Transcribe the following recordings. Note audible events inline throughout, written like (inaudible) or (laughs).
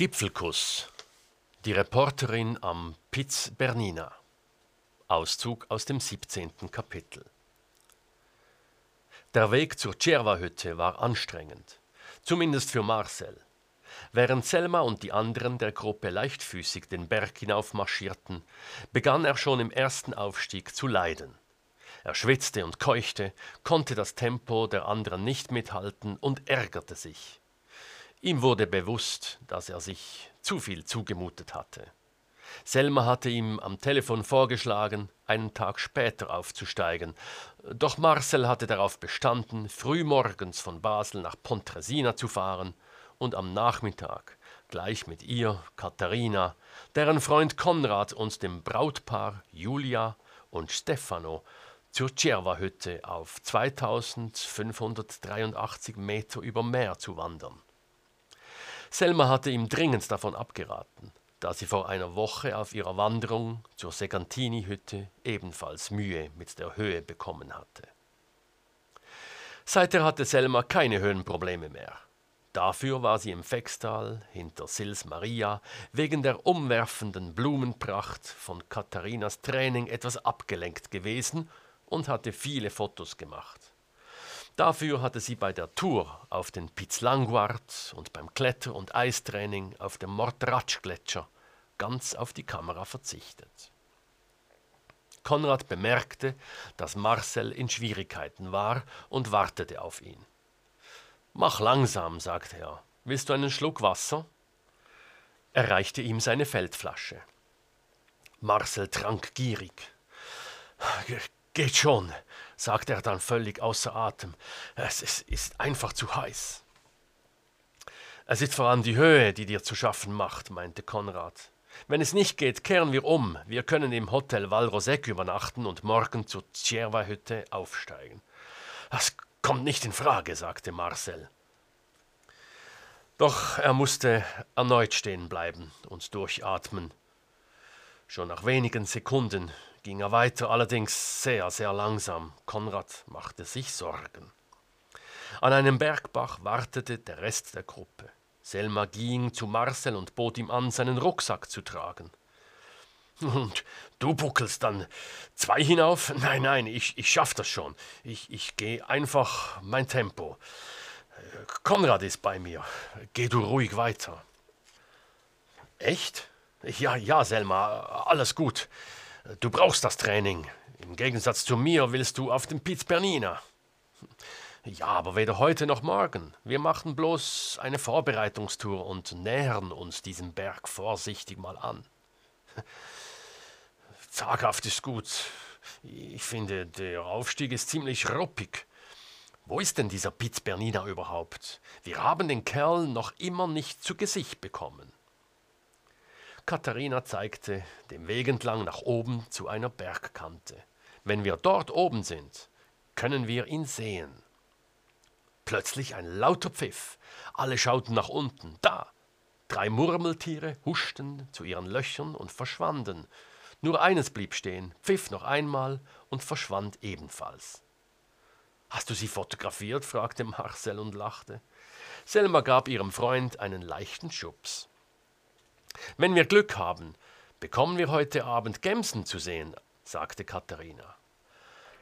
Gipfelkuss. Die Reporterin am Piz Bernina. Auszug aus dem 17. Kapitel. Der Weg zur Cerva-Hütte war anstrengend, zumindest für Marcel. Während Selma und die anderen der Gruppe leichtfüßig den Berg hinauf marschierten, begann er schon im ersten Aufstieg zu leiden. Er schwitzte und keuchte, konnte das Tempo der anderen nicht mithalten und ärgerte sich. Ihm wurde bewusst, dass er sich zu viel zugemutet hatte. Selma hatte ihm am Telefon vorgeschlagen, einen Tag später aufzusteigen, doch Marcel hatte darauf bestanden, frühmorgens von Basel nach Pontresina zu fahren und am Nachmittag gleich mit ihr, Katharina, deren Freund Konrad und dem Brautpaar Julia und Stefano zur Cerva-Hütte auf 2583 Meter über Meer zu wandern. Selma hatte ihm dringend davon abgeraten, da sie vor einer Woche auf ihrer Wanderung zur Segantini-Hütte ebenfalls Mühe mit der Höhe bekommen hatte. Seither hatte Selma keine Höhenprobleme mehr. Dafür war sie im Fextal hinter Sils Maria wegen der umwerfenden Blumenpracht von Katharinas Training etwas abgelenkt gewesen und hatte viele Fotos gemacht. Dafür hatte sie bei der Tour auf den Piz Languard und beim Kletter- und Eistraining auf dem Mortratsch-Gletscher ganz auf die Kamera verzichtet. Konrad bemerkte, dass Marcel in Schwierigkeiten war und wartete auf ihn. Mach langsam, sagte er. Willst du einen Schluck Wasser? Er reichte ihm seine Feldflasche. Marcel trank gierig. Geht schon, sagte er dann völlig außer Atem. Es, es ist einfach zu heiß. Es ist vor allem die Höhe, die dir zu schaffen macht, meinte Konrad. Wenn es nicht geht, kehren wir um. Wir können im Hotel Valrosec übernachten und morgen zur Cierva-Hütte aufsteigen. Das kommt nicht in Frage, sagte Marcel. Doch er musste erneut stehen bleiben und durchatmen. Schon nach wenigen Sekunden ging er weiter, allerdings sehr, sehr langsam. Konrad machte sich Sorgen. An einem Bergbach wartete der Rest der Gruppe. Selma ging zu Marcel und bot ihm an, seinen Rucksack zu tragen. Und du buckelst dann zwei hinauf? Nein, nein, ich, ich schaff das schon. Ich, ich gehe einfach mein Tempo. Konrad ist bei mir. Geh du ruhig weiter. Echt? Ja, ja, Selma, alles gut. Du brauchst das Training. Im Gegensatz zu mir willst du auf den Piz Bernina. Ja, aber weder heute noch morgen. Wir machen bloß eine Vorbereitungstour und nähern uns diesem Berg vorsichtig mal an. (laughs) Zaghaft ist gut. Ich finde, der Aufstieg ist ziemlich ruppig. Wo ist denn dieser Piz Bernina überhaupt? Wir haben den Kerl noch immer nicht zu Gesicht bekommen. Katharina zeigte den Weg entlang nach oben zu einer Bergkante. Wenn wir dort oben sind, können wir ihn sehen. Plötzlich ein lauter Pfiff. Alle schauten nach unten. Da! Drei Murmeltiere huschten zu ihren Löchern und verschwanden. Nur eines blieb stehen, pfiff noch einmal und verschwand ebenfalls. Hast du sie fotografiert? fragte Marcel und lachte. Selma gab ihrem Freund einen leichten Schubs. Wenn wir Glück haben, bekommen wir heute Abend Gemsen zu sehen, sagte Katharina.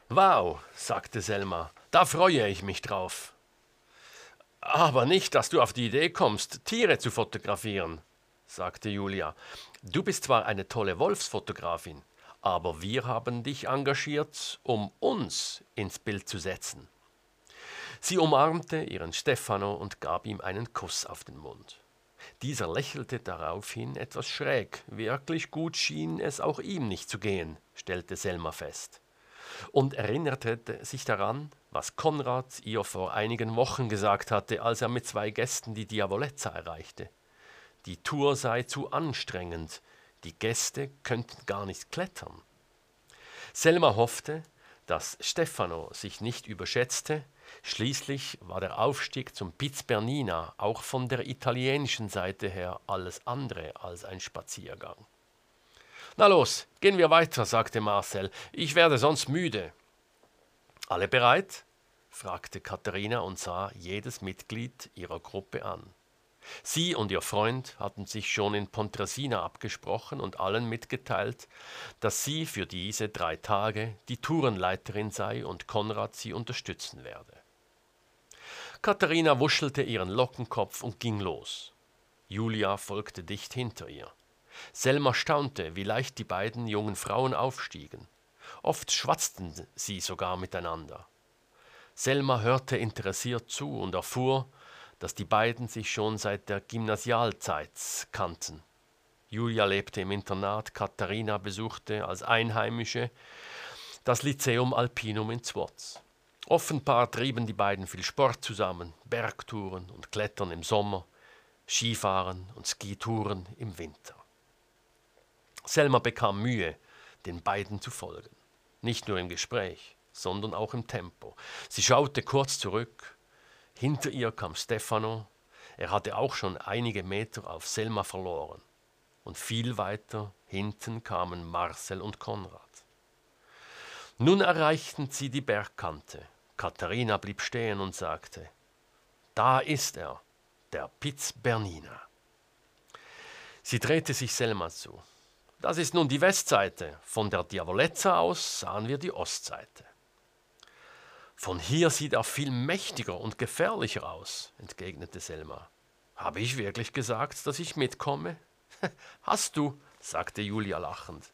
Wow, sagte Selma, da freue ich mich drauf. Aber nicht, dass du auf die Idee kommst, Tiere zu fotografieren, sagte Julia. Du bist zwar eine tolle Wolfsfotografin, aber wir haben dich engagiert, um uns ins Bild zu setzen. Sie umarmte ihren Stefano und gab ihm einen Kuss auf den Mund. Dieser lächelte daraufhin etwas schräg. Wirklich gut schien es auch ihm nicht zu gehen, stellte Selma fest. Und erinnerte sich daran, was Konrad ihr vor einigen Wochen gesagt hatte, als er mit zwei Gästen die Diavolezza erreichte. Die Tour sei zu anstrengend, die Gäste könnten gar nicht klettern. Selma hoffte, dass Stefano sich nicht überschätzte, Schließlich war der Aufstieg zum Piz Bernina auch von der italienischen Seite her alles andere als ein Spaziergang. Na los, gehen wir weiter, sagte Marcel, ich werde sonst müde. Alle bereit? fragte Katharina und sah jedes Mitglied ihrer Gruppe an. Sie und ihr Freund hatten sich schon in Pontresina abgesprochen und allen mitgeteilt, dass sie für diese drei Tage die Tourenleiterin sei und Konrad sie unterstützen werde. Katharina wuschelte ihren Lockenkopf und ging los. Julia folgte dicht hinter ihr. Selma staunte, wie leicht die beiden jungen Frauen aufstiegen. Oft schwatzten sie sogar miteinander. Selma hörte interessiert zu und erfuhr, dass die beiden sich schon seit der Gymnasialzeit kannten. Julia lebte im Internat, Katharina besuchte als Einheimische das Lyceum Alpinum in Zwoz. Offenbar trieben die beiden viel Sport zusammen, Bergtouren und Klettern im Sommer, Skifahren und Skitouren im Winter. Selma bekam Mühe, den beiden zu folgen, nicht nur im Gespräch, sondern auch im Tempo. Sie schaute kurz zurück, hinter ihr kam Stefano, er hatte auch schon einige Meter auf Selma verloren. Und viel weiter hinten kamen Marcel und Konrad. Nun erreichten sie die Bergkante. Katharina blieb stehen und sagte, da ist er, der Piz Bernina. Sie drehte sich Selma zu. Das ist nun die Westseite. Von der Diavolezza aus sahen wir die Ostseite. Von hier sieht er viel mächtiger und gefährlicher aus, entgegnete Selma. Habe ich wirklich gesagt, dass ich mitkomme? (laughs) Hast du, sagte Julia lachend.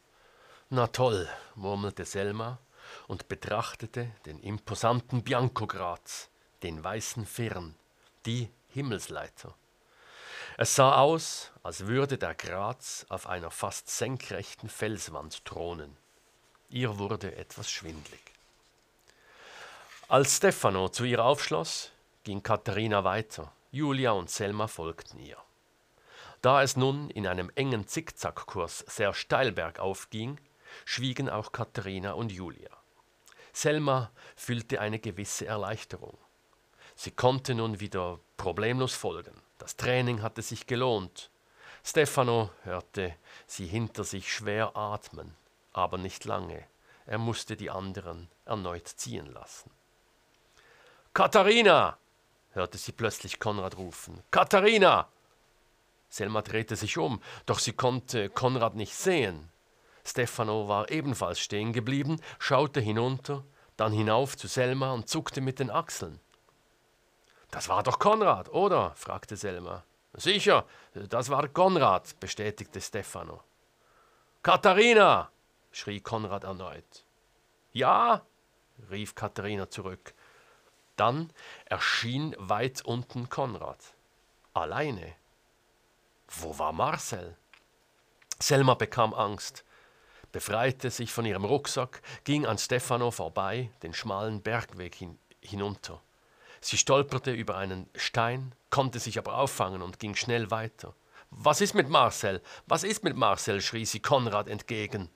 Na toll, murmelte Selma und betrachtete den imposanten Biancograt, den weißen Firn, die Himmelsleiter. Es sah aus, als würde der Graz auf einer fast senkrechten Felswand thronen. Ihr wurde etwas schwindlig. Als Stefano zu ihr aufschloss, ging Katharina weiter. Julia und Selma folgten ihr. Da es nun in einem engen Zickzackkurs sehr steil bergauf ging, schwiegen auch Katharina und Julia. Selma fühlte eine gewisse Erleichterung. Sie konnte nun wieder problemlos folgen. Das Training hatte sich gelohnt. Stefano hörte sie hinter sich schwer atmen, aber nicht lange. Er musste die anderen erneut ziehen lassen. Katharina! hörte sie plötzlich Konrad rufen. Katharina! Selma drehte sich um, doch sie konnte Konrad nicht sehen. Stefano war ebenfalls stehen geblieben, schaute hinunter, dann hinauf zu Selma und zuckte mit den Achseln. Das war doch Konrad, oder? fragte Selma. Sicher, das war Konrad, bestätigte Stefano. Katharina! schrie Konrad erneut. Ja? rief Katharina zurück. Dann erschien weit unten Konrad. Alleine. Wo war Marcel? Selma bekam Angst, befreite sich von ihrem Rucksack, ging an Stefano vorbei, den schmalen Bergweg hin, hinunter. Sie stolperte über einen Stein, konnte sich aber auffangen und ging schnell weiter. Was ist mit Marcel? Was ist mit Marcel? schrie sie Konrad entgegen.